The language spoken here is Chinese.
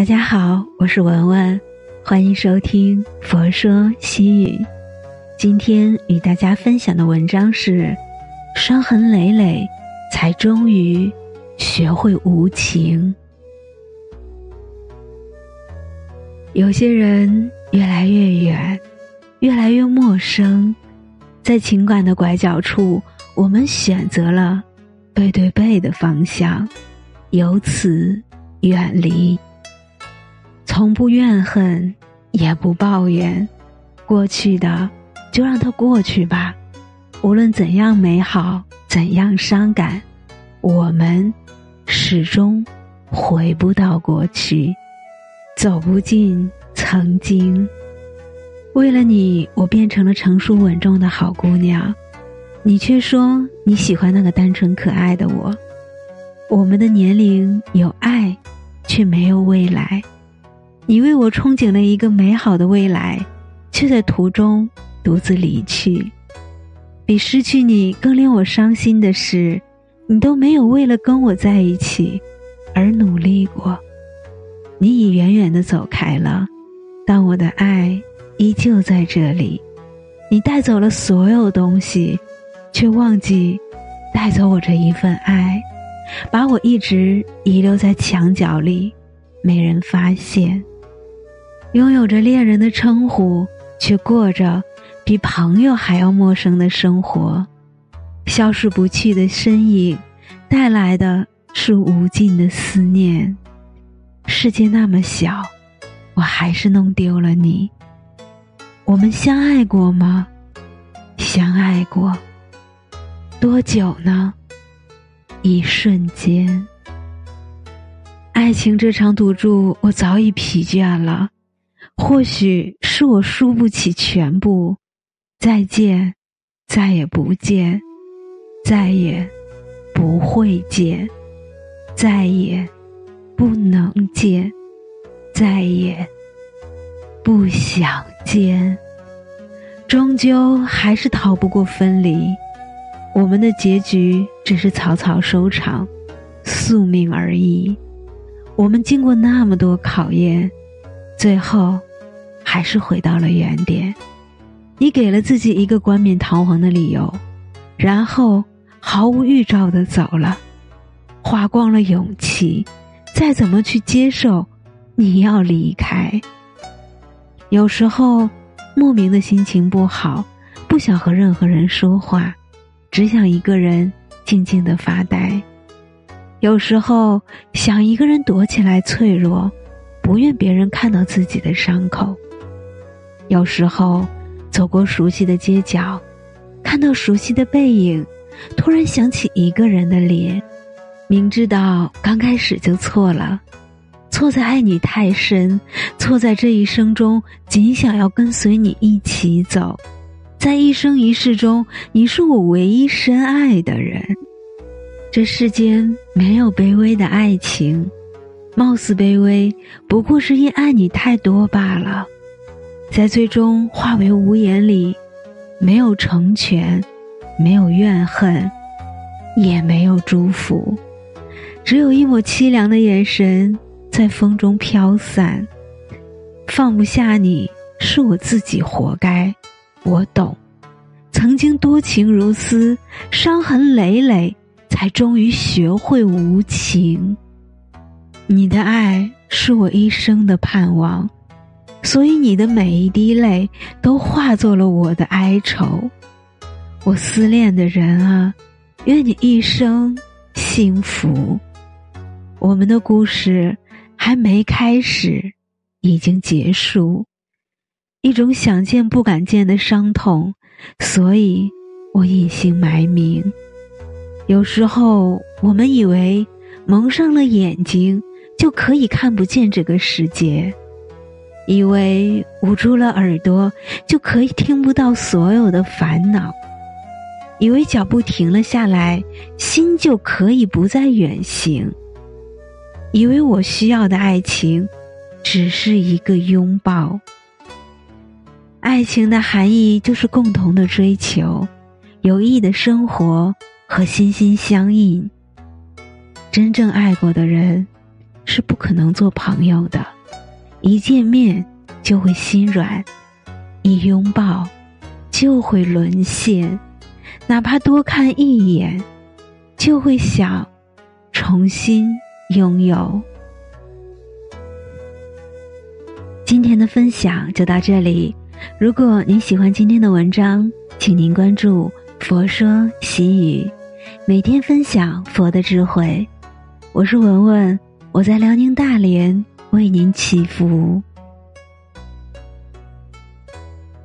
大家好，我是文文，欢迎收听《佛说西语》。今天与大家分享的文章是：伤痕累累，才终于学会无情。有些人越来越远，越来越陌生，在情感的拐角处，我们选择了背对背的方向，由此远离。从不怨恨，也不抱怨，过去的就让它过去吧。无论怎样美好，怎样伤感，我们始终回不到过去，走不进曾经。为了你，我变成了成熟稳重的好姑娘，你却说你喜欢那个单纯可爱的我。我们的年龄有爱，却没有未来。你为我憧憬了一个美好的未来，却在途中独自离去。比失去你更令我伤心的是，你都没有为了跟我在一起而努力过。你已远远的走开了，但我的爱依旧在这里。你带走了所有东西，却忘记带走我这一份爱，把我一直遗留在墙角里，没人发现。拥有着恋人的称呼，却过着比朋友还要陌生的生活，消失不去的身影，带来的是无尽的思念。世界那么小，我还是弄丢了你。我们相爱过吗？相爱过。多久呢？一瞬间。爱情这场赌注，我早已疲倦了。或许是我输不起全部，再见，再也不见，再也不会见，再也不能见，再也不想见，终究还是逃不过分离。我们的结局只是草草收场，宿命而已。我们经过那么多考验，最后。还是回到了原点，你给了自己一个冠冕堂皇的理由，然后毫无预兆的走了，花光了勇气，再怎么去接受你要离开。有时候莫名的心情不好，不想和任何人说话，只想一个人静静的发呆。有时候想一个人躲起来脆弱，不愿别人看到自己的伤口。有时候，走过熟悉的街角，看到熟悉的背影，突然想起一个人的脸。明知道刚开始就错了，错在爱你太深，错在这一生中仅想要跟随你一起走，在一生一世中，你是我唯一深爱的人。这世间没有卑微的爱情，貌似卑微，不过是因爱你太多罢了。在最终化为无言里，没有成全，没有怨恨，也没有祝福，只有一抹凄凉的眼神在风中飘散。放不下你是我自己活该，我懂。曾经多情如斯，伤痕累累，才终于学会无情。你的爱是我一生的盼望。所以你的每一滴泪都化作了我的哀愁，我思念的人啊，愿你一生幸福。我们的故事还没开始，已经结束。一种想见不敢见的伤痛，所以我隐姓埋名。有时候我们以为蒙上了眼睛就可以看不见这个世界。以为捂住了耳朵就可以听不到所有的烦恼，以为脚步停了下来，心就可以不再远行。以为我需要的爱情，只是一个拥抱。爱情的含义就是共同的追求，有意义的生活和心心相印。真正爱过的人。是不可能做朋友的。一见面就会心软，一拥抱就会沦陷，哪怕多看一眼，就会想重新拥有。今天的分享就到这里。如果您喜欢今天的文章，请您关注“佛说习语”，每天分享佛的智慧。我是文文，我在辽宁大连为您祈福。